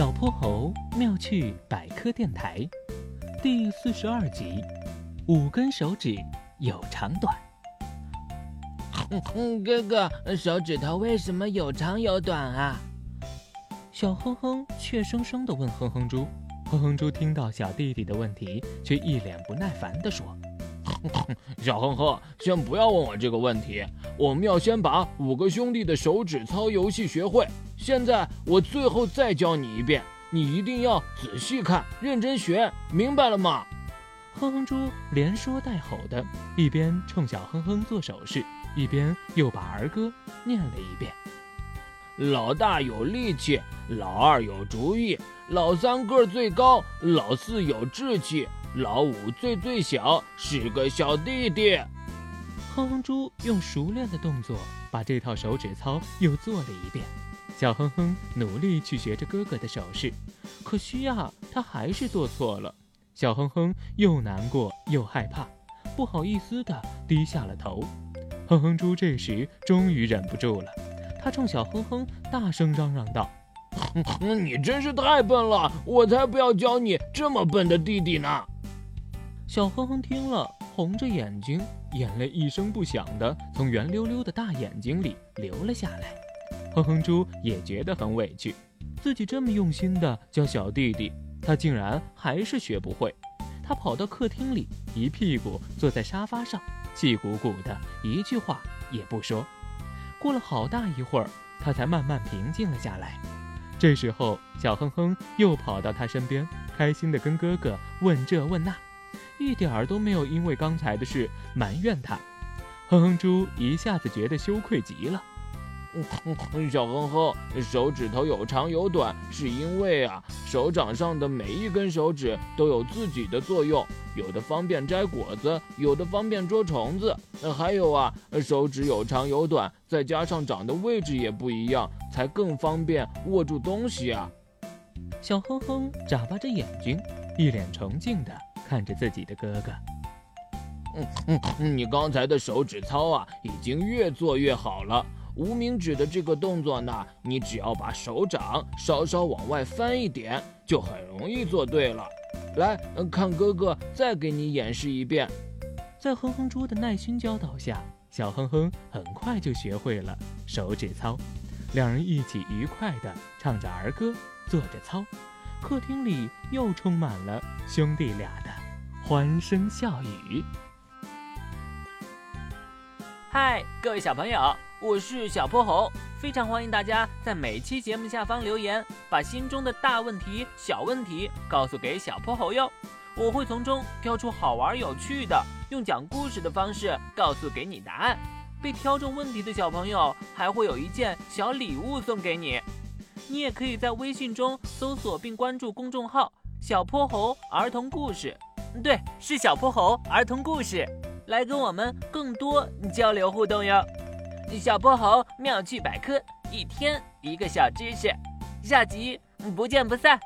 小泼猴妙趣百科电台第四十二集：五根手指有长短。嗯，哥哥，手指头为什么有长有短啊？小哼哼怯生生地问哼哼猪。哼哼猪听到小弟弟的问题，却一脸不耐烦地说：“ 小哼哼，先不要问我这个问题，我们要先把五个兄弟的手指操游戏学会。现在我最后再教你一遍，你一定要仔细看，认真学，明白了吗？”哼哼猪连说带吼的，一边冲小哼哼做手势，一边又把儿歌念了一遍。老大有力气，老二有主意，老三个最高，老四有志气，老五最最小，是个小弟弟。哼哼猪用熟练的动作把这套手指操又做了一遍。小哼哼努力去学着哥哥的手势，可惜呀，他还是做错了。小哼哼又难过又害怕，不好意思的低下了头。哼哼猪这时终于忍不住了。他冲小哼哼大声嚷嚷道：“你真是太笨了，我才不要教你这么笨的弟弟呢！”小哼哼听了，红着眼睛，眼泪一声不响的从圆溜溜的大眼睛里流了下来。哼哼猪也觉得很委屈，自己这么用心的教小弟弟，他竟然还是学不会。他跑到客厅里，一屁股坐在沙发上，气鼓鼓的，一句话也不说。过了好大一会儿，他才慢慢平静了下来。这时候，小哼哼又跑到他身边，开心的跟哥哥问这问那，一点儿都没有因为刚才的事埋怨他。哼哼猪一下子觉得羞愧极了。小哼哼，手指头有长有短，是因为啊，手掌上的每一根手指都有自己的作用，有的方便摘果子，有的方便捉虫子。还有啊，手指有长有短，再加上长的位置也不一样，才更方便握住东西啊。小哼哼眨巴着眼睛，一脸崇敬地看着自己的哥哥。嗯嗯，你刚才的手指操啊，已经越做越好了。无名指的这个动作呢，你只要把手掌稍稍往外翻一点，就很容易做对了。来看哥哥再给你演示一遍。在哼哼猪的耐心教导下，小哼哼很快就学会了手指操。两人一起愉快地唱着儿歌，做着操，客厅里又充满了兄弟俩的欢声笑语。嗨，各位小朋友！我是小泼猴，非常欢迎大家在每期节目下方留言，把心中的大问题、小问题告诉给小泼猴哟。我会从中挑出好玩有趣的，用讲故事的方式告诉给你答案。被挑中问题的小朋友还会有一件小礼物送给你。你也可以在微信中搜索并关注公众号“小泼猴儿童故事”，对，是小泼猴儿童故事，来跟我们更多交流互动哟。小泼猴妙趣百科，一天一个小知识，下集不见不散。